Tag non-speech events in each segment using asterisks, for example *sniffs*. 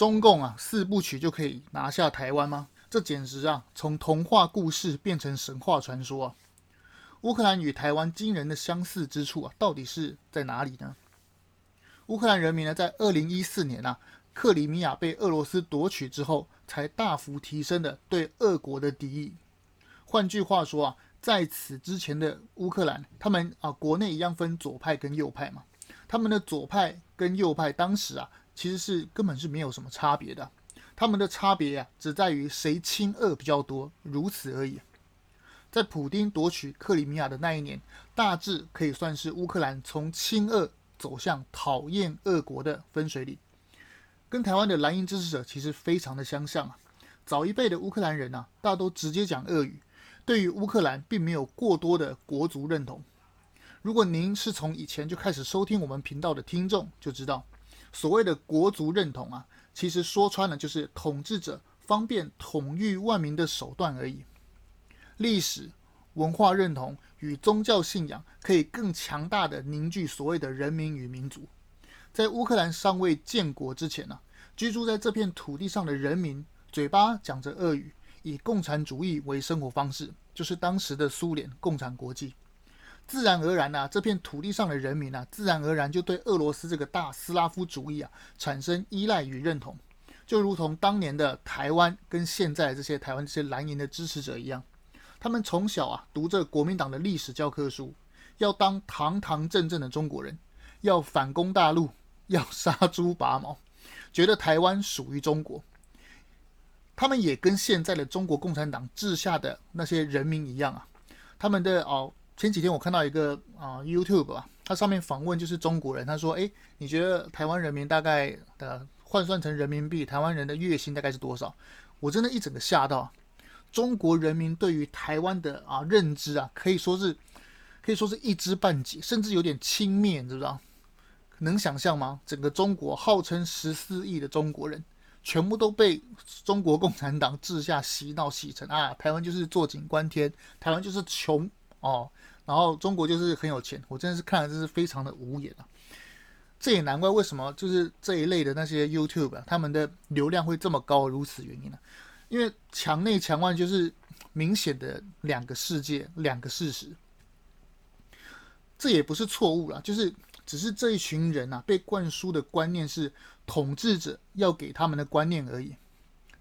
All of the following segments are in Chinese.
中共啊四部曲就可以拿下台湾吗？这简直啊从童话故事变成神话传说啊！乌克兰与台湾惊人的相似之处啊，到底是在哪里呢？乌克兰人民呢，在二零一四年啊，克里米亚被俄罗斯夺取之后，才大幅提升了对俄国的敌意。换句话说啊，在此之前的乌克兰，他们啊国内一样分左派跟右派嘛，他们的左派跟右派当时啊，其实是根本是没有什么差别的，他们的差别啊，只在于谁亲俄比较多，如此而已。在普丁夺取克里米亚的那一年，大致可以算是乌克兰从亲俄走向讨厌俄国的分水岭，跟台湾的蓝营支持者其实非常的相像啊。早一辈的乌克兰人啊，大都直接讲俄语，对于乌克兰并没有过多的国族认同。如果您是从以前就开始收听我们频道的听众，就知道所谓的国族认同啊，其实说穿了就是统治者方便统御万民的手段而已。历史。文化认同与宗教信仰可以更强大的凝聚所谓的人民与民族。在乌克兰尚未建国之前呢、居住在这片土地上的人民嘴巴讲着俄语，以共产主义为生活方式，就是当时的苏联共产国际。自然而然呢、这片土地上的人民呢、啊，自然而然就对俄罗斯这个大斯拉夫主义啊产生依赖与认同，就如同当年的台湾跟现在这些台湾这些蓝营的支持者一样。他们从小啊读着国民党的历史教科书，要当堂堂正正的中国人，要反攻大陆，要杀猪拔毛，觉得台湾属于中国。他们也跟现在的中国共产党治下的那些人民一样啊。他们的哦，前几天我看到一个啊、YouTube 吧，它上面访问就是中国人，他说：“诶，你觉得台湾人民大概的换算成人民币，台湾人的月薪大概是多少？”我真的一整个吓到。中国人民对于台湾的啊认知啊，可以说是可以说是一知半解，甚至有点轻蔑，你知不知道？能想象吗？整个中国号称十四亿的中国人，全部都被中国共产党治下洗脑洗成啊，台湾就是坐井观天，台湾就是穷哦，然后中国就是很有钱。我真的是看了，真是非常的无言啊！这也难怪为什么就是这一类的那些 YouTube 啊，他们的流量会这么高，如此原因呢、因为墙内墙外就是明显的两个世界，两个事实，这也不是错误啦，就是只是这一群人啊被灌输的观念是统治者要给他们的观念而已。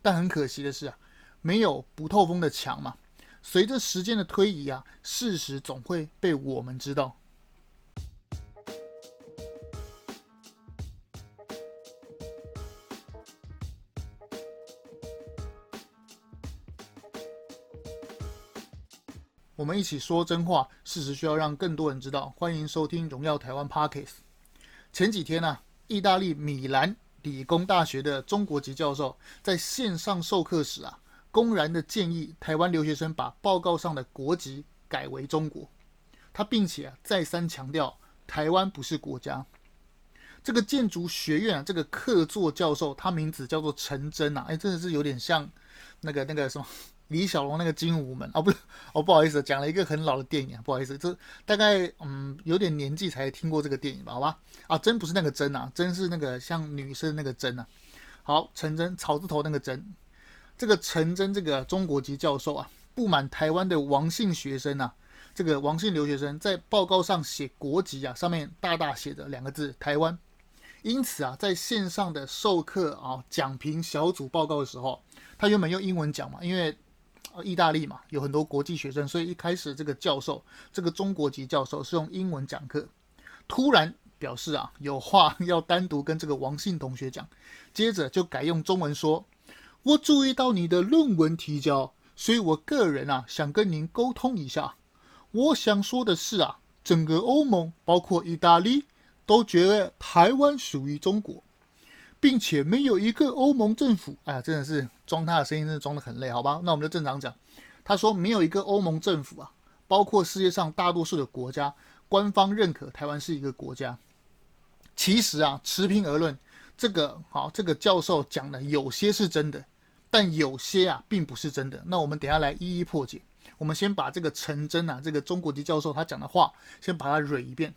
但很可惜的是啊，没有不透风的墙嘛。随着时间的推移啊，事实总会被我们知道。我们一起说真话，事实需要让更多人知道。欢迎收听《荣耀台湾》Podcast。前几天呢、啊，意大利米兰理工大学的中国籍教授在线上授课时啊，公然的建议台湾留学生把报告上的国籍改为中国。他并且啊再三强调，台湾不是国家。这个建筑学院啊，这个客座教授，他名字叫做陈真啊，哎，真的是有点像那个那个什么。李小龙那个精武门哦，不是哦，不好意思，讲了一个很老的电影，不好意思，这大概嗯有点年纪才听过这个电影吧，好吧？啊，真不是那个真啊，真是那个像女生那个真啊。好，陈真草字头那个真，这个陈真这个中国籍教授啊，不满台湾的王姓学生啊，这个王姓留学生在报告上写国籍啊，上面大大写着两个字台湾，因此啊，在线上的授课啊讲评小组报告的时候，他原本用英文讲嘛，因为。意大利嘛，有很多国际学生，所以一开始这个教授，这个中国籍教授是用英文讲课，突然表示啊，有话要单独跟这个王姓同学讲，接着就改用中文说：“我注意到你的论文提交，所以我个人啊想跟您沟通一下。我想说的是啊，整个欧盟包括意大利都觉得台湾属于中国。”并且没有一个欧盟政府，哎呀，真的是装他的声音，真的装得很累，好吧？那我们就正常讲。他说没有一个欧盟政府啊，包括世界上大多数的国家，官方认可台湾是一个国家。其实啊，持平而论，这个好，这个教授讲的有些是真的，但有些啊并不是真的。那我们等下来一一破解。我们先把这个陈真啊，这个中国籍教授他讲的话，先把它捋一遍。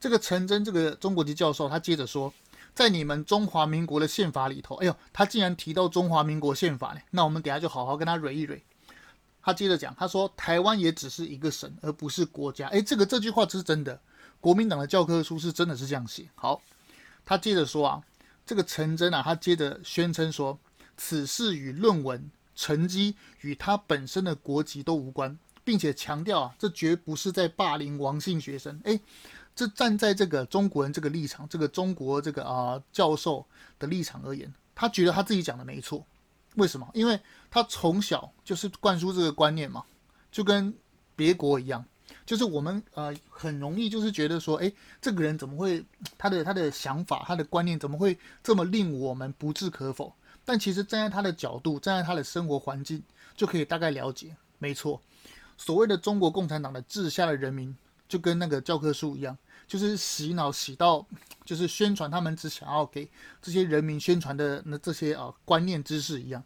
这个陈真这个中国籍教授，他接着说。在你们中华民国的宪法里头，哎呦，他竟然提到中华民国宪法呢？那我们等下就好好跟他蕊一蕊。他接着讲，他说台湾也只是一个省，而不是国家。哎，这个这句话是真的，国民党的教科书是真的是这样写。好，他接着说啊，这个陈真啊，他接着宣称说，此事与论文成绩与他本身的国籍都无关，并且强调啊，这绝不是在霸凌王姓学生。哎，这站在这个中国人这个立场，这个中国这个啊、教授的立场而言，他觉得他自己讲的没错。为什么？因为他从小就是灌输这个观念嘛，就跟别国一样，就是我们呃很容易就是觉得说，诶，这个人怎么会他的他的想法他的观念怎么会这么令我们不置可否？但其实站在他的角度，站在他的生活环境，就可以大概了解。没错，所谓的中国共产党的治下的人民，就跟那个教科书一样，就是洗脑洗到，就是宣传他们只想要给这些人民宣传的那这些啊观念知识一样。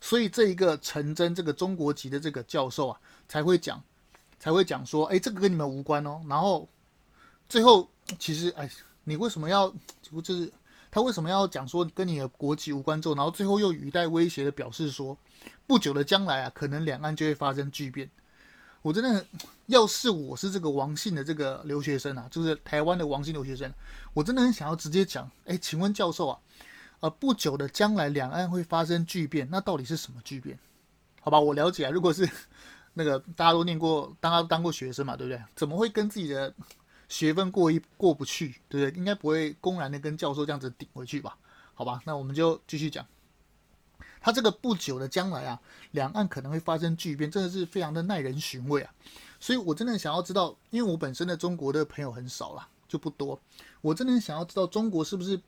所以这一个陈真这个中国籍的这个教授啊，才会讲，才会讲说，哎，这个跟你们无关哦。然后最后其实，哎，你为什么要，就是他为什么要讲说跟你的国籍无关之后，然后最后又语带威胁的表示说，不久的将来啊，可能两岸就会发生巨变。我真的，要是我是这个王姓的这个留学生啊，就是台湾的王姓留学生，我真的很想要直接讲，哎，请问教授啊？呃不久的将来，两岸会发生巨变，那到底是什么巨变？好吧，我了解啊。如果是那个大家都念过，大家都当过学生嘛，对不对？怎么会跟自己的学分过一过不去？对不对？应该不会公然的跟教授这样子顶回去吧？好吧，那我们就继续讲。他这个不久的将来啊，两岸可能会发生巨变，真的是非常的耐人寻味啊。所以我真的想要知道，因为我本身的中国的朋友很少啦，就不多。我真的想要知道中国是不是？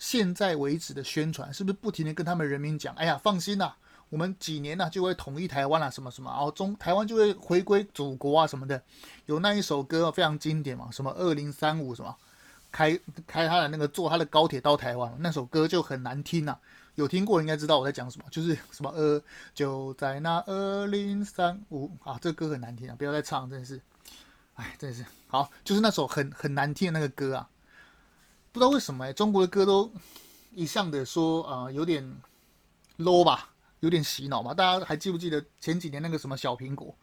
现在为止的宣传是不是不停的跟他们人民讲？哎呀，放心呐，我们几年呐就会统一台湾了，什么什么哦，中台湾就会回归祖国啊什么的。有那一首歌非常经典嘛，什么二零三五什么，开开他的那个坐他的高铁到台湾，那首歌就很难听呐。有听过应该知道我在讲什么，就是什么呃就在那二零三五啊，这歌很难听啊，不要再唱，真的是，哎，真的是好，就是那首很很难听的那个歌啊。不知道为什么哎，中国的歌都一向的说啊、呃，有点 low 吧，有点洗脑嘛。大家还记不记得前几年那个什么小苹果？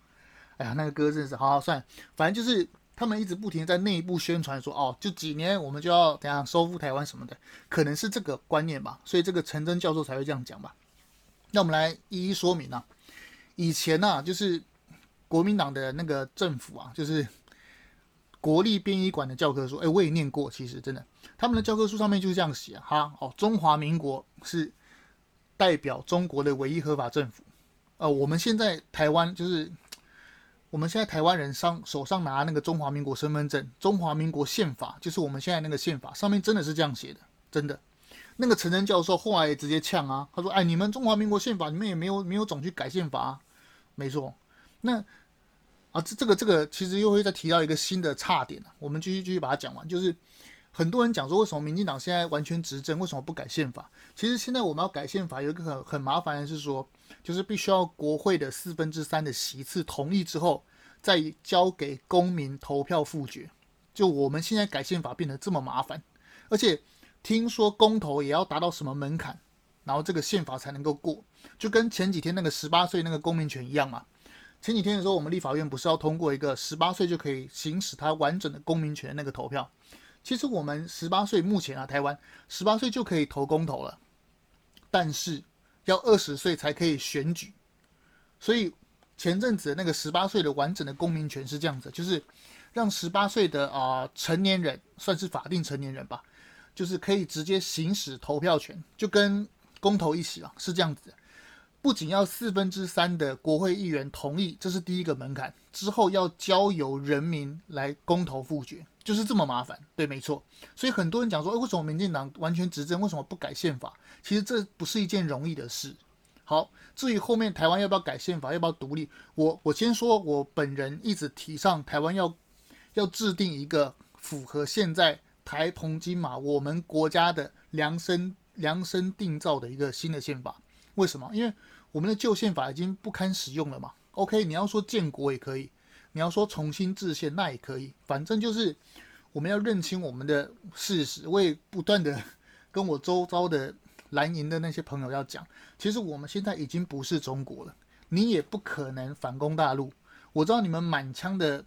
哎呀，那个歌真是好好算，反正就是他们一直不停在内部宣传说，哦，就几年我们就要怎样收复台湾什么的，可能是这个观念吧。所以这个陈真教授才会这样讲吧。那我们来一一说明啊。以前呢、啊，就是国民党的那个政府啊，就是。国立编译馆的教科书，哎，我也念过。其实真的，他们的教科书上面就是这样写哈。哦，中华民国是代表中国的唯一合法政府。呃，我们现在台湾就是 *tsk* 我们现在台湾人上手上拿那个中华民国身份证，中华民国宪法就是我们现在那个宪法上面真的是这样写的，真的。那个陈真教授后来也直接呛啊，他说：“哎，你们中华民国宪法你们也没有没有总去改宪法。”没错，那。啊，这这个这个其实又会再提到一个新的差点，我们继续继续把它讲完。就是很多人讲说，为什么民进党现在完全执政，为什么不改宪法？其实现在我们要改宪法，有一个很很麻烦的是说，就是必须要国会的四分之三的席次同意之后，再交给公民投票复决。就我们现在改宪法变得这么麻烦，而且听说公投也要达到什么门槛，然后这个宪法才能够过，就跟前几天那个十八岁那个公民权一样嘛。前几天的时候，我们立法院不是要通过一个十八岁就可以行使他完整的公民权的那个投票？其实我们十八岁目前啊，台湾十八岁就可以投公投了，但是要二十岁才可以选举。所以前阵子那个十八岁的完整的公民权是这样子，就是让十八岁的啊、成年人算是法定成年人吧，就是可以直接行使投票权，就跟公投一起啊，是这样子。不仅要四分之三的国会议员同意，这是第一个门槛，之后要交由人民来公投复决，就是这么麻烦。对，没错。所以很多人讲说，诶，为什么民进党完全执政，为什么不改宪法？其实这不是一件容易的事。好，至于后面台湾要不要改宪法，要不要独立，我我先说，我本人一直提倡台湾要要制定一个符合现在台澎金马我们国家的量身量身定造的一个新的宪法。为什么？因为我们的旧宪法已经不堪使用了嘛。OK，你要说建国也可以，你要说重新制宪那也可以，反正就是我们要认清我们的事实，我也不断的跟我周遭的蓝营的那些朋友要讲，其实我们现在已经不是中国了，你也不可能反攻大陆。我知道你们满腔的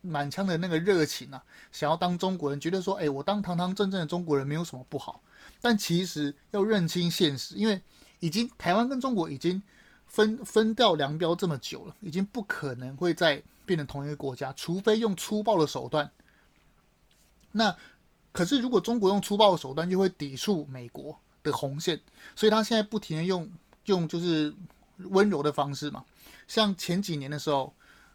满腔的那个热情啊，想要当中国人，觉得说，哎，我当堂堂正正的中国人没有什么不好。但其实要认清现实，因为已经台湾跟中国已经分分道扬镳这么久了，已经不可能会再变成同一个国家，除非用粗暴的手段。那可是如果中国用粗暴的手段，就会抵触美国的红线，所以他现在不停的用用就是温柔的方式嘛。像前几年的时候，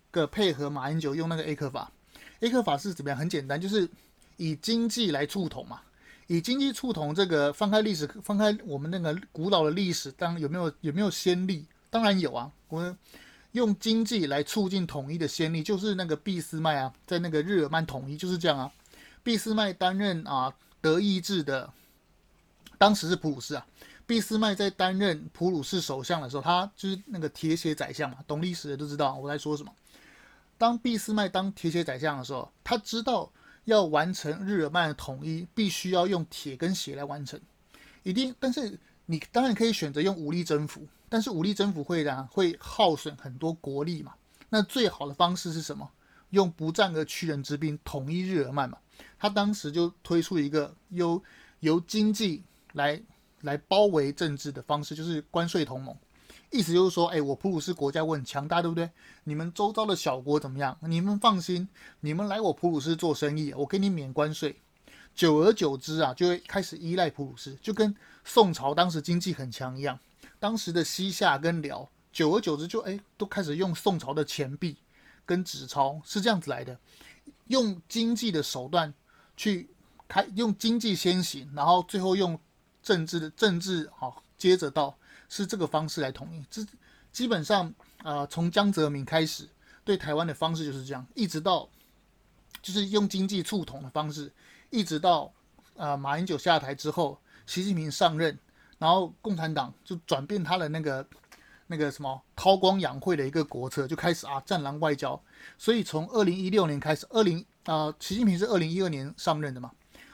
个配合马英九用那个 A 克法，A 克法是怎么样？很简单，就是以经济来促统嘛。以经济促统这个翻开历史，翻开我们那个古老的历史，当有没有有没有先例？当然有啊。我们用经济来促进统一的先例，就是那个俾斯麦啊，在那个日耳曼统一就是这样啊。俾斯麦担任啊德意志的，当时是普鲁士啊。俾斯麦在担任普鲁士首相的时候，他就是那个铁血宰相嘛，懂历史的都知道我在说什么。当俾斯麦当铁血宰相的时候，他知道。要完成日耳曼的统一，必须要用铁跟血来完成，一定。但是你当然可以选择用武力征服，但是武力征服会让会耗损很多国力嘛。那最好的方式是什么？用不战而屈人之兵统一日耳曼嘛。他当时就推出一个由由经济来来包围政治的方式，就是关税同盟。意思就是说，哎，我普鲁士国家我很强大，对不对？你们周遭的小国怎么样？你们放心，你们来我普鲁士做生意，我给你免关税。久而久之啊，就会开始依赖普鲁士，就跟宋朝当时经济很强一样。当时的西夏跟辽，久而久之就哎，都开始用宋朝的钱币跟纸钞，是这样子来的。用经济的手段去开，用经济先行，然后最后用政治的政治好，接着到。是这个方式来统一，这基本上啊、呃，从江泽民开始对台湾的方式就是这样，一直到就是用经济促统的方式，一直到啊、呃、马英九下台之后，习近平上任，然后共产党就转变他的那个那个什么韬光养晦的一个国策，就开始啊战狼外交。所以从二零一六年开始，二零啊习近平是二零一二年上任的嘛，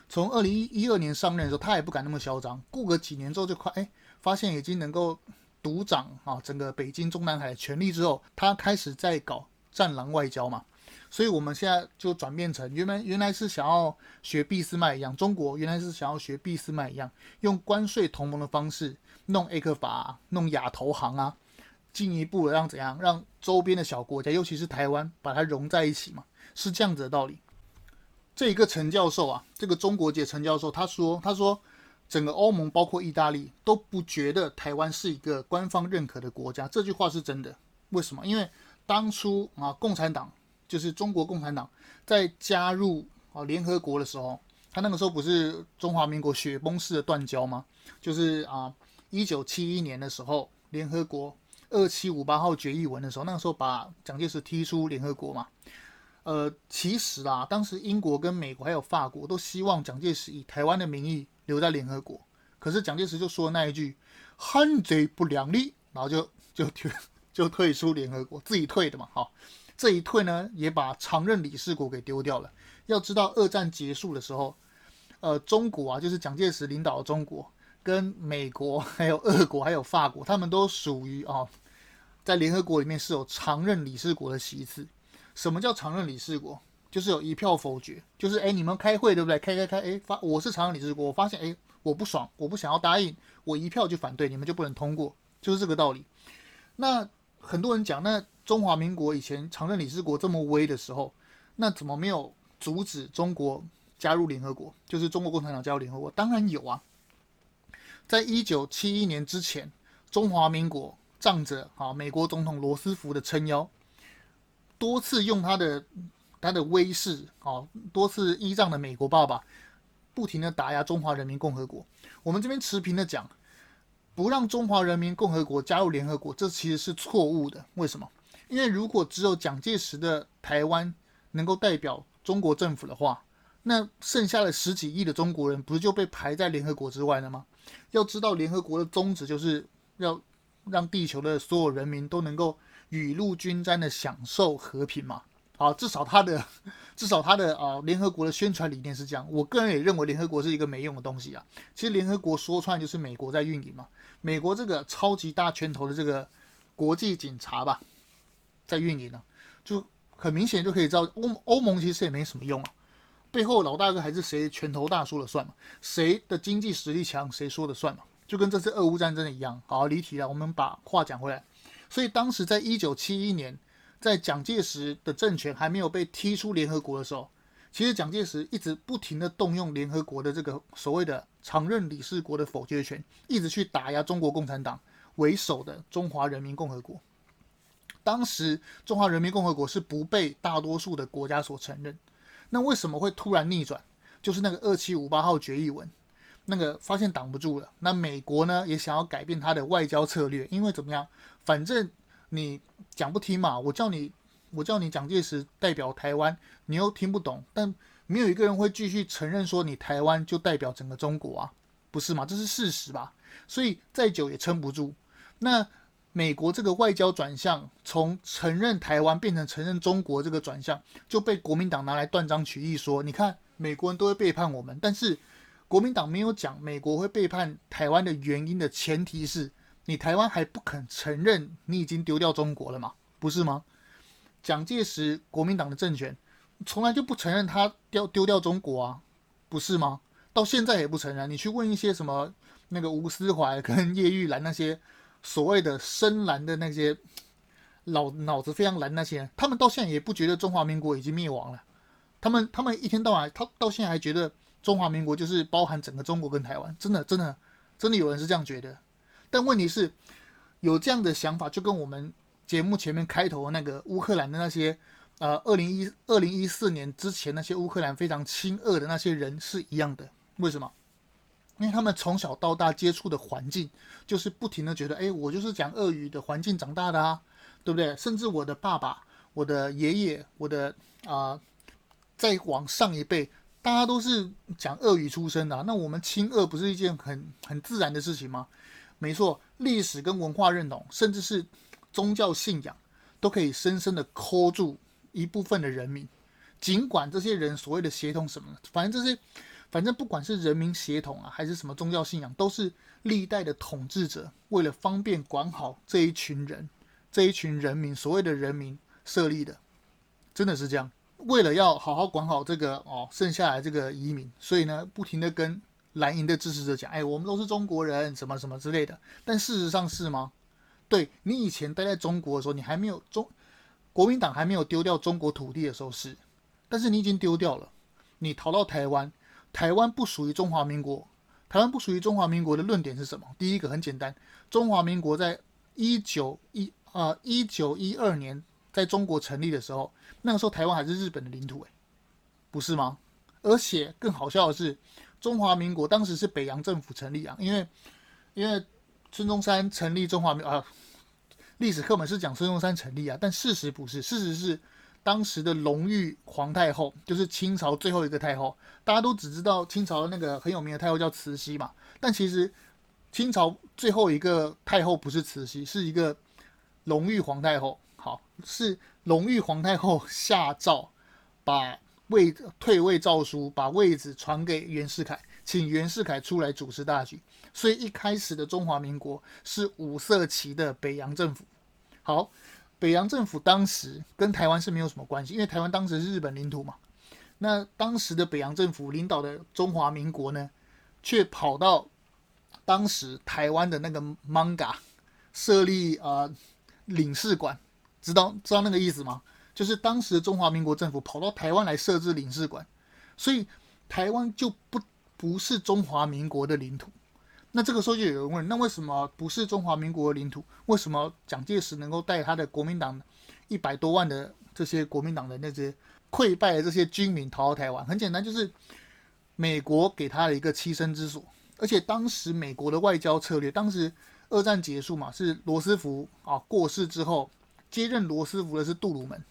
从二零一二年上任的时候，他也不敢那么嚣张，过个几年之后就快哎。发现已经能够独掌啊整个北京中南海的权力之后，他开始在搞战狼外交嘛，所以我们现在就转变成原本原来是想要学俾斯麦一样，中国原来是想要学俾斯麦一样，用关税同盟的方式弄 A 克法，弄亚投行啊，进一步的让怎样让周边的小国家，尤其是台湾把它融在一起嘛，是这样子的道理。这一个陈教授啊，这个中国籍陈教授他说他说。整个欧盟包括意大利都不觉得台湾是一个官方认可的国家，这句话是真的。为什么？因为当初啊，共产党就是中国共产党在加入啊联合国的时候，他那个时候不是中华民国雪崩式的断交吗？就是啊，一九七一年的时候，联合国二七五八号决议文的时候，那个时候把蒋介石踢出联合国嘛。呃，其实啊，当时英国跟美国还有法国都希望蒋介石以台湾的名义。留在联合国，可是蒋介石就说那一句“汉贼不两立”，然后就就退 *laughs* 就退出联合国，自己退的嘛。好，这一退呢，也把常任理事国给丢掉了。要知道，二战结束的时候，呃，中国啊，就是蒋介石领导的中国，跟美国、还有俄国、还有法国，他们都属于啊，在联合国里面是有常任理事国的席次。什么叫常任理事国？就是有一票否决，就是哎，你们开会对不对？开开开，哎，发我是常任理事国，我发现哎，我不爽，我不想要答应，我一票就反对，你们就不能通过，就是这个道理。那很多人讲，那中华民国以前常任理事国这么威的时候，那怎么没有阻止中国加入联合国？就是中国共产党加入联合国？当然有啊，在一九七一年之前，中华民国仗着啊美国总统罗斯福的撑腰，多次用他的。他的威势啊，多次依仗的美国爸爸，不停的打压中华人民共和国。我们这边持平的讲，不让中华人民共和国加入联合国，这其实是错误的。为什么？因为如果只有蒋介石的台湾能够代表中国政府的话，那剩下的十几亿的中国人不是就被排在联合国之外了吗？要知道，联合国的宗旨就是要让地球的所有人民都能够雨露均沾的享受和平嘛。啊，至少他的至少他的啊，联合国的宣传理念是这样。我个人也认为联合国是一个没用的东西啊。其实联合国说穿就是美国在运营嘛，美国这个超级大拳头的这个国际警察吧，在运营呢，就很明显就可以知道欧欧盟其实也没什么用啊。背后老大哥还是谁拳头大说了算嘛？谁的经济实力强，谁说了算嘛？就跟这次俄乌战争一样。好，离题了，我们把话讲回来。所以当时在一九七一年。在蒋介石的政权还没有被踢出联合国的时候，其实蒋介石一直不停地动用联合国的这个所谓的常任理事国的否决权，一直去打压中国共产党为首的中华人民共和国。当时中华人民共和国是不被大多数的国家所承认。那为什么会突然逆转？就是那个二七五八号决议文，那个发现挡不住了。那美国呢也想要改变他的外交策略，因为怎么样？反正。你讲不听嘛？我叫你，我叫你蒋介石代表台湾，你又听不懂。但没有一个人会继续承认说你台湾就代表整个中国啊，不是吗？这是事实吧？所以再久也撑不住。那美国这个外交转向，从承认台湾变成承认中国这个转向，就被国民党拿来断章取义说，你看美国人都会背叛我们，但是国民党没有讲美国会背叛台湾的原因的前提是。你台湾还不肯承认你已经丢掉中国了吗？不是吗？蒋介石国民党的政权从来就不承认他丢丢掉中国啊，不是吗？到现在也不承认。你去问一些什么那个吴思怀跟叶玉兰那些所谓的深蓝的那些脑脑子非常蓝那些，他们到现在也不觉得中华民国已经灭亡了。他们他们一天到晚他到现在还觉得中华民国就是包含整个中国跟台湾，真的真的真的有人是这样觉得。但问题是，有这样的想法，就跟我们节目前面开头那个乌克兰的那些，呃，二零一二零一四年之前那些乌克兰非常亲俄的那些人是一样的。为什么？因为他们从小到大接触的环境，就是不停的觉得，哎，我就是讲俄语的环境长大的啊，对不对？甚至我的爸爸、我的爷爷、我的啊、再往上一辈，大家都是讲俄语出身的，那我们亲俄不是一件很很自然的事情吗？没错，历史跟文化认同，甚至是宗教信仰，都可以深深的扣住一部分的人民。尽管这些人所谓的协同什么，反正这些，反正不管是人民协同啊，还是什么宗教信仰，都是历代的统治者为了方便管好这一群人，这一群人民，所谓的人民设立的，真的是这样。为了要好好管好这个哦，剩下来这个移民，所以呢，不停的跟。蓝营的支持者讲：“哎，我们都是中国人，什么什么之类的。”但事实上是吗？对，你以前待在中国的时候，你还没有中国民党还没有丢掉中国土地的时候是，但是你已经丢掉了。你逃到台湾，台湾不属于中华民国。台湾不属于中华民国的论点是什么？第一个很简单，中华民国在一九一啊一九一二年在中国成立的时候，那个时候台湾还是日本的领土，哎，不是吗？而且更好笑的是。中华民国当时是北洋政府成立啊，因为因为孙中山成立中华民啊，历史课本是讲孙中山成立啊，但事实不是，事实是当时的隆裕皇太后，就是清朝最后一个太后，大家都只知道清朝的那个很有名的太后叫慈禧嘛，但其实清朝最后一个太后不是慈禧，是一个隆裕皇太后，好，是隆裕皇太后下诏把。位退位诏书，把位子传给袁世凯，请袁世凯出来主持大局。所以一开始的中华民国是五色旗的北洋政府。好，北洋政府当时跟台湾是没有什么关系，因为台湾当时是日本领土嘛。那当时的北洋政府领导的中华民国呢，却跑到当时台湾的那个 Manga 设立啊、呃、领事馆，知道知道那个意思吗？就是当时中华民国政府跑到台湾来设置领事馆，所以台湾就不不是中华民国的领土。那这个时候就有人问：那为什么不是中华民国的领土？为什么蒋介石能够带他的国民党一百多万的这些国民党的那些溃败的这些军民逃到台湾？很简单，就是美国给他的一个栖身之所。而且当时美国的外交策略，当时二战结束嘛，是罗斯福啊过世之后接任罗斯福的是杜鲁门。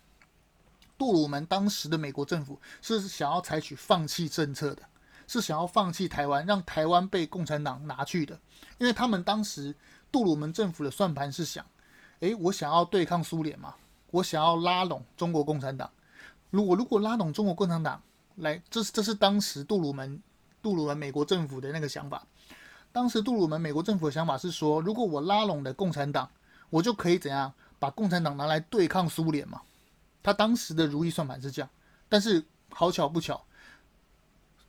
杜鲁门当时的美国政府是想要采取放弃政策的，是想要放弃台湾，让台湾被共产党拿去的。因为他们当时杜鲁门政府的算盘是想：诶，我想要对抗苏联嘛，我想要拉拢中国共产党，如果如果拉拢中国共产党来，这是这是当时杜鲁门杜鲁门美国政府的那个想法。当时杜鲁门美国政府的想法是说，如果我拉拢的共产党，我就可以怎样把共产党拿来对抗苏联嘛？他当时的如意算盘是这样，但是好巧不巧，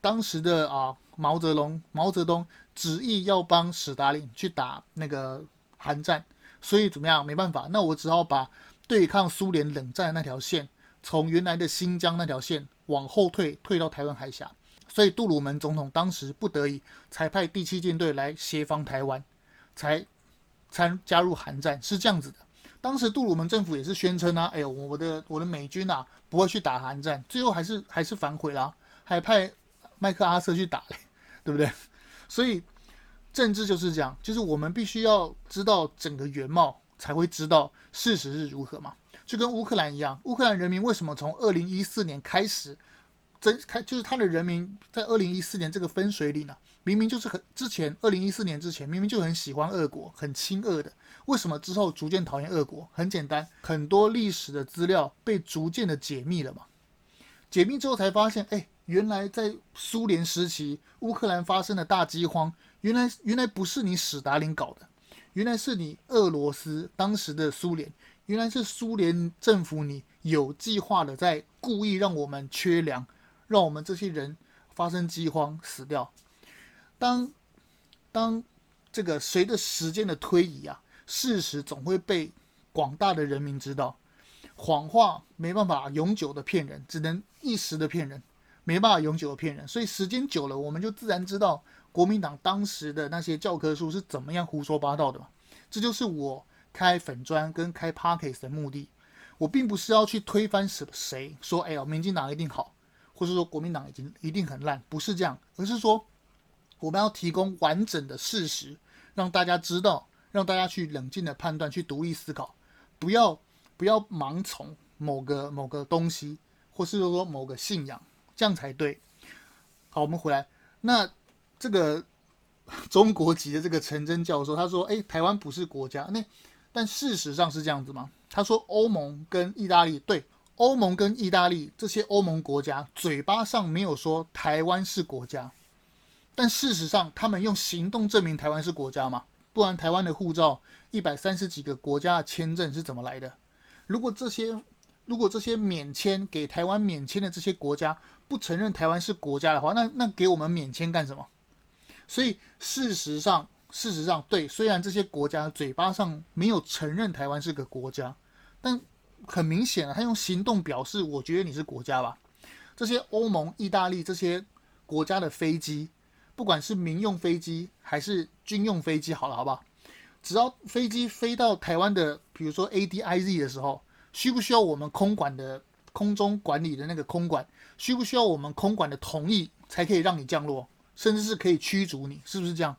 当时的啊毛泽东毛泽东执意要帮史达林去打那个韩战，所以怎么样？没办法，那我只好把对抗苏联冷战那条线，从原来的新疆那条线往后退，退到台湾海峡。所以杜鲁门总统当时不得已才派第七舰队来协防台湾，才参加入韩战，是这样子的。当时杜鲁门政府也是宣称啊，哎呦，我的我的美军啊不会去打韩战，最后还是还是反悔了，还派麦克阿瑟去打嘞，*laughs* 对不对？所以政治就是这样，就是我们必须要知道整个原貌，才会知道事实是如何嘛。就跟乌克兰一样，乌克兰人民为什么从二零一四年开始，真开就是他的人民在二零一四年这个分水岭呢？明明就是很之前二零一四年之前明明就很喜欢俄国，很亲俄的。为什么之后逐渐讨厌俄国？很简单，很多历史的资料被逐渐的解密了嘛。解密之后才发现，哎，原来在苏联时期，乌克兰发生的大饥荒，原来原来不是你史达林搞的，原来是你俄罗斯当时的苏联，原来是苏联政府你有计划的在故意让我们缺粮，让我们这些人发生饥荒死掉。当当这个随着时间的推移啊。事实总会被广大的人民知道，谎话没办法永久的骗人，只能一时的骗人，没办法永久的骗人。所以时间久了，我们就自然知道国民党当时的那些教科书是怎么样胡说八道的嘛。这就是我开粉砖跟开 Podcast 的目的。我并不是要去推翻什谁，说哎呦，民进党一定好，或是说国民党已经一定很烂，不是这样，而是说我们要提供完整的事实，让大家知道。让大家去冷静的判断，去独立思考，不要不要盲从某个某个东西，或是说某个信仰，这样才对。好，我们回来。那这个 *laughs* 中国籍的这个陈真教授，他说：“诶，台湾不是国家。”那但事实上是这样子吗？他说：“欧盟跟意大利，对，欧盟跟意大利这些欧盟国家，嘴巴上没有说台湾是国家，但事实上他们用行动证明台湾是国家吗？”不然，台湾的护照一百三十几个国家的签证是怎么来的？如果这些如果这些免签给台湾免签的这些国家不承认台湾是国家的话，那那给我们免签干什么？所以事实上，事实上对，虽然这些国家嘴巴上没有承认台湾是个国家，但很明显啊，他用行动表示，我觉得你是国家吧。这些欧盟、意大利这些国家的飞机。不管是民用飞机还是军用飞机，好了，好不好？只要飞机飞到台湾的，比如说 ADIZ 的时候，需不需要我们空管的空中管理的那个空管，需不需要我们空管的同意才可以让你降落，甚至是可以驱逐你，是不是这样？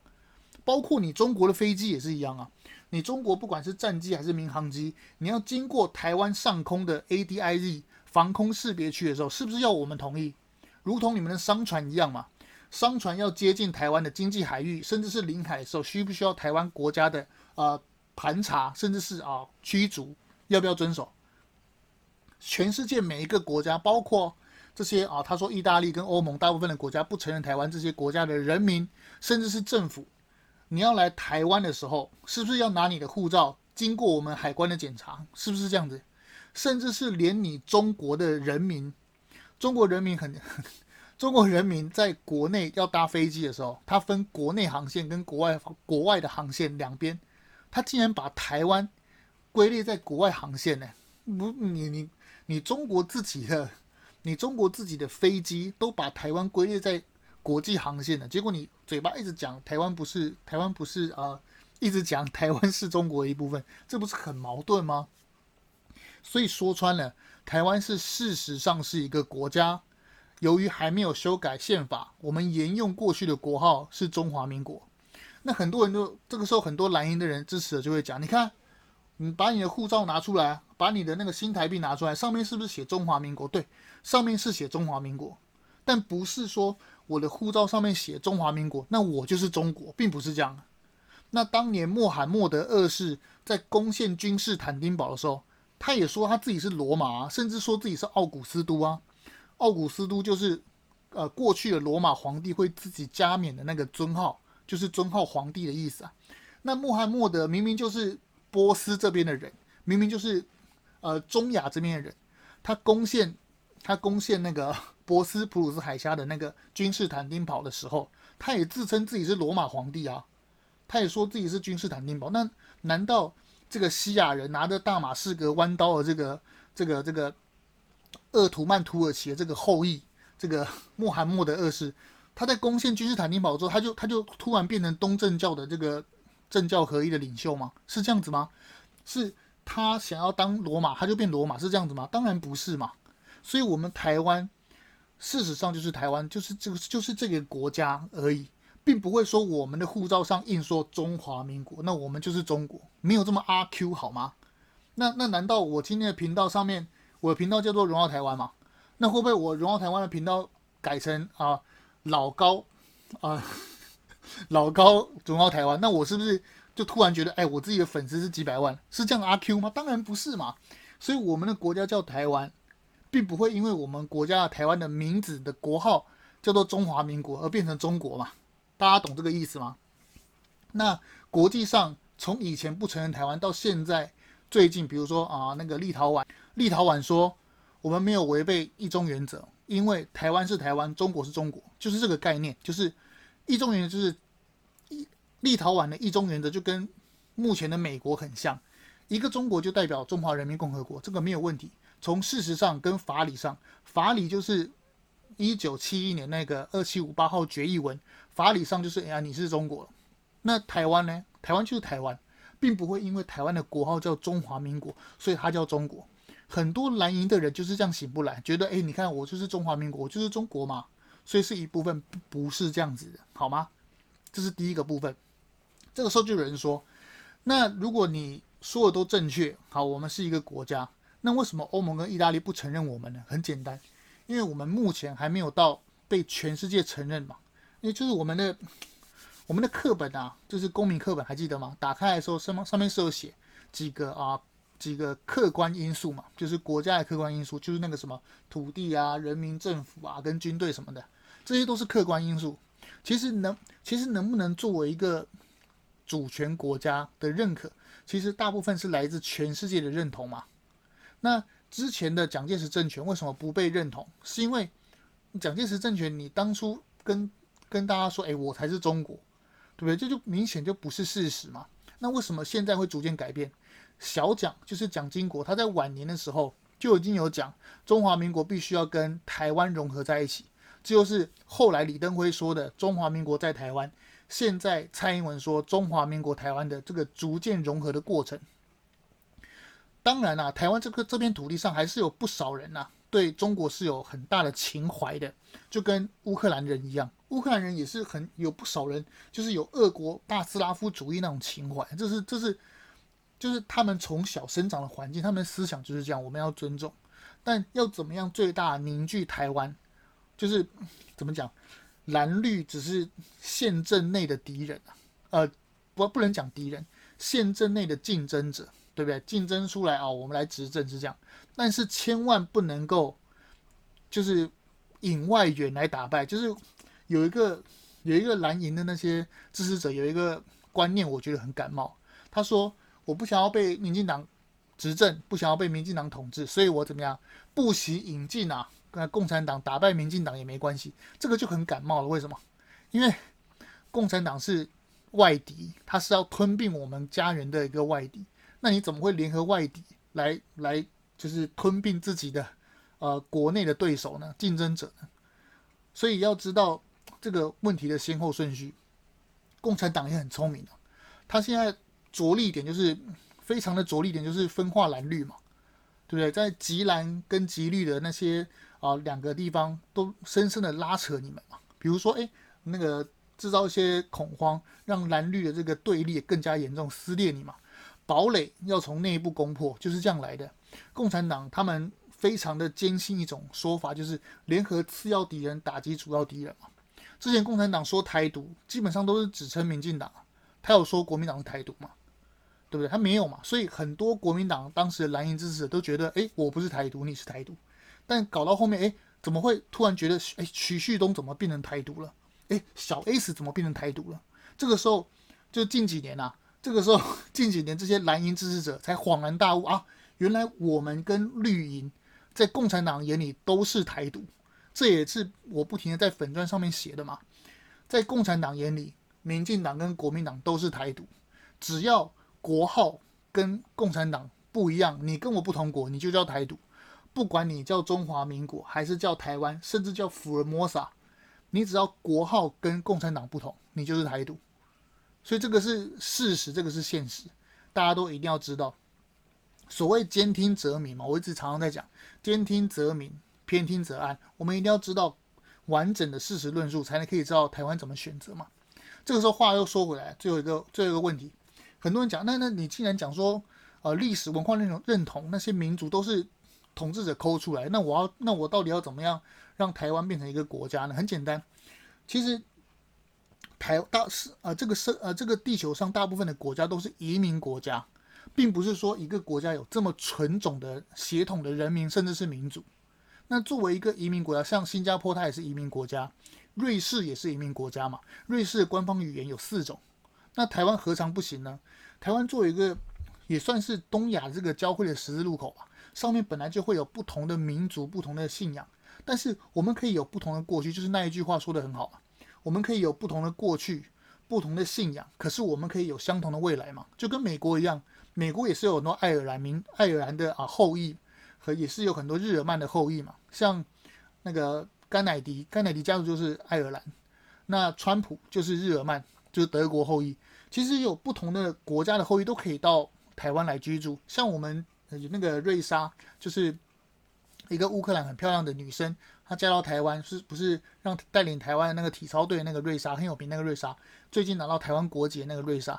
包括你中国的飞机也是一样啊。你中国不管是战机还是民航机，你要经过台湾上空的 ADIZ 防空识别区的时候，是不是要我们同意？如同你们的商船一样嘛。商船要接近台湾的经济海域，甚至是领海的时候，需不需要台湾国家的呃盘查，甚至是啊驱逐，要不要遵守？全世界每一个国家，包括这些啊，他说意大利跟欧盟大部分的国家不承认台湾这些国家的人民，甚至是政府，你要来台湾的时候，是不是要拿你的护照经过我们海关的检查？是不是这样子？甚至是连你中国的人民，中国人民很。中国人民在国内要搭飞机的时候，他分国内航线跟国外国外的航线两边，他竟然把台湾归类在国外航线呢？不，你你你中国自己的，你中国自己的飞机都把台湾归类在国际航线了，结果你嘴巴一直讲台湾不是台湾不是啊、呃，一直讲台湾是中国的一部分，这不是很矛盾吗？所以说穿了，台湾是事实上是一个国家。由于还没有修改宪法，我们沿用过去的国号是中华民国。那很多人都这个时候，很多蓝营的人支持的就会讲：你看，你把你的护照拿出来，把你的那个新台币拿出来，上面是不是写中华民国？对，上面是写中华民国，但不是说我的护照上面写中华民国，那我就是中国，并不是这样。那当年穆罕默德二世在攻陷君士坦丁堡的时候，他也说他自己是罗马，甚至说自己是奥古斯都啊。奥古斯都就是呃过去的罗马皇帝会自己加冕的那个尊号，就是尊号皇帝的意思啊。那穆罕默德明明就是波斯这边的人，明明就是呃中亚这边的人，他攻陷他攻陷那个 *laughs* 波斯普鲁斯海峡的那个君士坦丁堡的时候，他也自称自己是罗马皇帝啊，他也说自己是君士坦丁堡。那难道这个西亚人拿着大马士革弯刀的这个这个这个鄂图曼土耳其的这个后裔，这个 *laughs* 穆罕默德二世，他在攻陷君士坦丁堡之后，他就他就突然变成东正教的这个。政教合一的领袖吗？是这样子吗？是他想要当罗马，他就变罗马，是这样子吗？当然不是嘛。所以，我们台湾事实上就是台湾，就是这个就是这个国家而已，并不会说我们的护照上印说中华民国，那我们就是中国，没有这么阿 Q 好吗？那那难道我今天的频道上面，我的频道叫做荣耀台湾嘛？那会不会我荣耀台湾的频道改成啊、老高啊？*laughs* 老高荣耀台湾，那我是不是就突然觉得，哎，我自己的粉丝是几百万，是这样阿 Q 吗？当然不是嘛。所以我们的国家叫台湾，并不会因为我们国家台湾的名字的国号叫做中华民国而变成中国嘛。大家懂这个意思吗？那国际上从以前不承认台湾到现在，最近比如说啊，那个立陶宛，立陶宛说我们没有违背一中原则，因为台湾是台湾，中国是中国，就是这个概念，就是。一中原则就是立立陶宛的一中原则，就跟目前的美国很像，一个中国就代表中华人民共和国，这个没有问题。从事实上跟法理上，法理就是一九七一年那个二七五八号决议文，法理上就是哎呀，你是中国。那台湾呢？台湾就是台湾，并不会因为台湾的国号叫中华民国，所以它叫中国。很多蓝营的人就是这样醒不来，觉得哎，你看我就是中华民国，我就是中国嘛。所以是一部分，不是这样子的，好吗？这是第一个部分。这个时候就有人说，那如果你说的都正确，好，我们是一个国家，那为什么欧盟跟意大利不承认我们呢？很简单，因为我们目前还没有到被全世界承认嘛。因为就是我们的 *sniffs* 我们的课本啊，就是公民课本，还记得吗？打开来的时候，上面上面是有写几个啊几个客观因素嘛，就是国家的客观因素，就是那个什么土地啊、人民政府啊、跟军队什么的。这些都是客观因素，其实能其实能不能作为一个主权国家的认可，其实大部分是来自全世界的认同嘛。那之前的蒋介石政权为什么不被认同？是因为蒋介石政权你当初跟跟大家说，哎，我才是中国，对不对？这就明显就不是事实嘛。那为什么现在会逐渐改变？小蒋就是蒋经国，他在晚年的时候就已经有讲，中华民国必须要跟台湾融合在一起。这就是后来李登辉说的“中华民国在台湾”，现在蔡英文说“中华民国台湾”的这个逐渐融合的过程。当然啦、台湾这个这片土地上还是有不少人呐、对中国是有很大的情怀的，就跟乌克兰人一样，乌克兰人也是很有不少人，就是有俄国大斯拉夫主义那种情怀，这是这是就是他们从小生长的环境，他们思想就是这样，我们要尊重，但要怎么样最大凝聚台湾？就是怎么讲，蓝绿只是宪政内的敌人啊，呃，不不能讲敌人，宪政内的竞争者，对不对？竞争出来啊、哦，我们来执政是这样，但是千万不能够就是引外援来打败。就是有一个有一个蓝营的那些支持者有一个观念，我觉得很感冒。他说：“我不想要被民进党执政，不想要被民进党统治，所以我怎么样，不惜引进啊。”那共产党打败民进党也没关系，这个就很感冒了。为什么？因为共产党是外敌，他是要吞并我们家园的一个外敌。那你怎么会联合外敌来来就是吞并自己的呃国内的对手呢？竞争者呢？所以要知道这个问题的先后顺序。共产党也很聪明的，他现在着力点就是非常的着力点就是分化蓝绿嘛，对不对？在极蓝跟极绿的那些。啊，两个地方都深深的拉扯你们嘛，比如说，哎，那个制造一些恐慌，让蓝绿的这个对立更加严重，撕裂你嘛。堡垒要从内部攻破，就是这样来的。共产党他们非常的坚信一种说法，就是联合次要敌人打击主要敌人嘛。之前共产党说台独，基本上都是指称民进党，他有说国民党是台独嘛？对不对？他没有嘛，所以很多国民党当时的蓝营支持者都觉得，哎，我不是台独，你是台独。但搞到后面，哎，怎么会突然觉得，哎，徐旭东怎么变成台独了？哎，小 S 怎么变成台独了？这个时候，就近几年呐、啊，这个时候近几年这些蓝营支持者才恍然大悟啊，原来我们跟绿营在共产党眼里都是台独。这也是我不停的在粉专上面写的嘛，在共产党眼里，民进党跟国民党都是台独，只要国号跟共产党不一样，你跟我不同国，你就叫台独，不管你叫中华民国还是叫台湾，甚至叫福尔摩沙，你只要国号跟共产党不同，你就是台独。所以这个是事实，这个是现实，大家都一定要知道。所谓兼听则明嘛，我一直常常在讲，兼听则明。偏听则暗，我们一定要知道完整的事实论述，才能可以知道台湾怎么选择嘛。这个时候话又说回来，最后一个最后一个问题，很多人讲，那那你既然讲说，呃，历史文化认同认同那些民族都是统治者抠出来，那我要那我到底要怎么样让台湾变成一个国家呢？很简单，其实台大是呃这个是呃这个地球上大部分的国家都是移民国家，并不是说一个国家有这么纯种的血统的人民，甚至是民族。那作为一个移民国家，像新加坡，它也是移民国家；瑞士也是移民国家嘛。瑞士官方语言有四种，那台湾何尝不行呢？台湾作为一个也算是东亚这个交汇的十字路口吧，上面本来就会有不同的民族、不同的信仰，但是我们可以有不同的过去，就是那一句话说的很好，我们可以有不同的过去、不同的信仰，可是我们可以有相同的未来嘛？就跟美国一样，美国也是有很多爱尔兰民、爱尔兰的啊后裔。和也是有很多日耳曼的后裔嘛，像那个甘乃迪，甘乃迪家族就是爱尔兰，那川普就是日耳曼，就是德国后裔。其实有不同的国家的后裔都可以到台湾来居住，像我们那个瑞莎，就是一个乌克兰很漂亮的女生，她嫁到台湾，是不是让带领台湾那个体操队那个瑞莎很有名？那个瑞莎最近拿到台湾国籍那个瑞莎，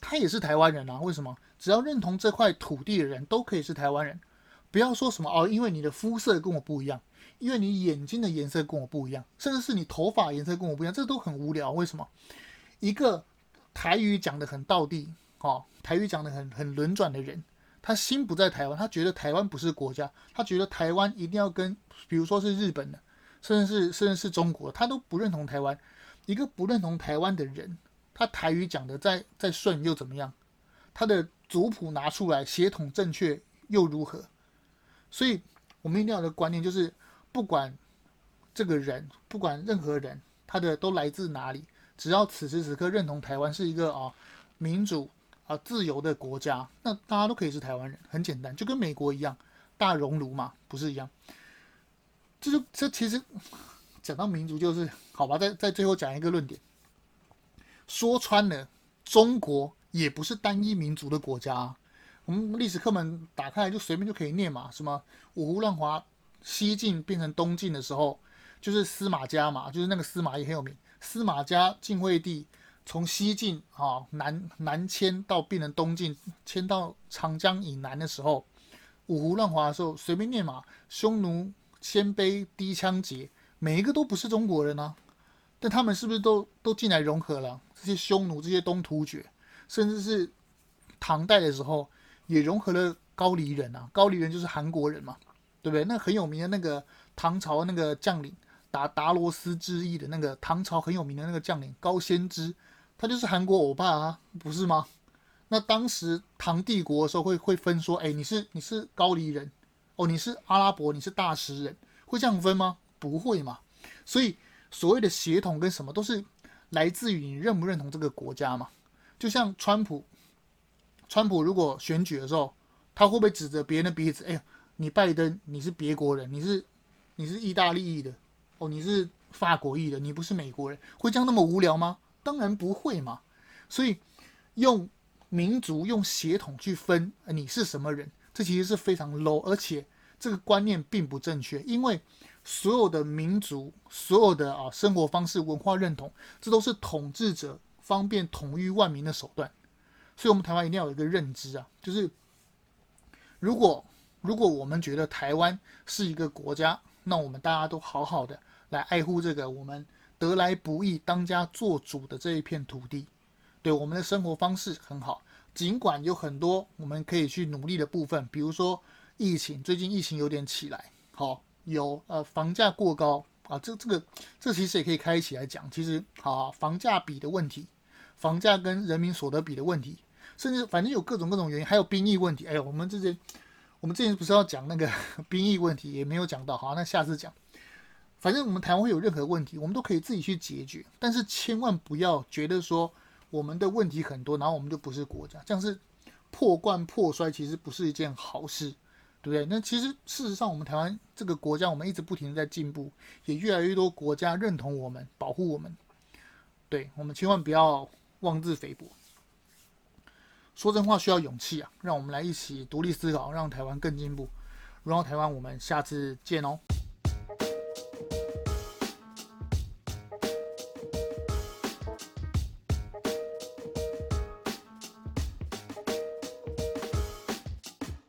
她也是台湾人啊？为什么？只要认同这块土地的人都可以是台湾人。不要说什么哦，因为你的肤色跟我不一样，因为你眼睛的颜色跟我不一样，甚至是你头发颜色跟我不一样，这都很无聊。为什么？一个台语讲得很道地，哦，台语讲得很很轮转的人，他心不在台湾，他觉得台湾不是国家，他觉得台湾一定要跟，比如说是日本的，甚至是甚至是中国，他都不认同台湾。一个不认同台湾的人，他台语讲的再再顺又怎么样？他的族谱拿出来，血统正确又如何？所以，我们一定要有个观念，就是不管这个人，不管任何人，他的都来自哪里，只要此时此刻认同台湾是一个啊民主啊自由的国家，那大家都可以是台湾人，很简单，就跟美国一样，大熔炉嘛，不是一样？这就这其实讲到民族，就是好吧，在在最后讲一个论点，说穿了，中国也不是单一民族的国家。我们历史课本打开来就随便就可以念嘛，什么五胡乱华，西晋变成东晋的时候，就是司马家嘛，就是那个司马懿很有名。司马家晋惠帝从西晋啊南南迁到变成东晋，迁到长江以南的时候，五胡乱华的时候随便念嘛，匈奴、鲜卑、氐羌、羯，每一个都不是中国人啊，但他们是不是都都进来融合了？这些匈奴、这些东突厥，甚至是唐代的时候。也融合了高丽人啊，高丽人就是韩国人嘛，对不对？那很有名的那个唐朝那个将领达达罗斯之役的那个唐朝很有名的那个将领高仙芝，他就是韩国欧巴啊，不是吗？那当时唐帝国的时候会会分说，哎，你是你是高丽人，哦，你是阿拉伯，你是大食人，会这样分吗？不会嘛。所以所谓的血统跟什么都是来自于你认不认同这个国家嘛。就像川普。川普如果选举的时候，他会不会指着别人的鼻子？哎呀，你拜登，你是别国人，你是你是意大利裔的，哦，你是法国裔的，你不是美国人，会这样那么无聊吗？当然不会嘛。所以用民族、用血统去分你是什么人，这其实是非常 low，而且这个观念并不正确。因为所有的民族、所有的啊生活方式、文化认同，这都是统治者方便统御万民的手段。所以，我们台湾一定要有一个认知啊，就是如果如果我们觉得台湾是一个国家，那我们大家都好好的来爱护这个我们得来不易当家做主的这一片土地。对，我们的生活方式很好，尽管有很多我们可以去努力的部分，比如说疫情，最近疫情有点起来，好，有呃房价过高啊，这这个这其实也可以开起来讲，其实好房价比的问题，房价跟人民所得比的问题，甚至反正有各种各种原因，还有兵役问题，哎呦，我们之前我们之前不是要讲那个 *laughs* 兵役问题，也没有讲到，好，那下次讲。反正我们台湾会有任何问题，我们都可以自己去解决，但是千万不要觉得说我们的问题很多，然后我们就不是国家，这样是破罐破摔，其实不是一件好事，对不对？那其实事实上，我们台湾这个国家，我们一直不停的在进步，也越来越多国家认同我们，保护我们，对，我们千万不要妄自菲薄。说真话需要勇气啊！让我们来一起独立思考，让台湾更进步。荣耀台湾，我们下次见哦。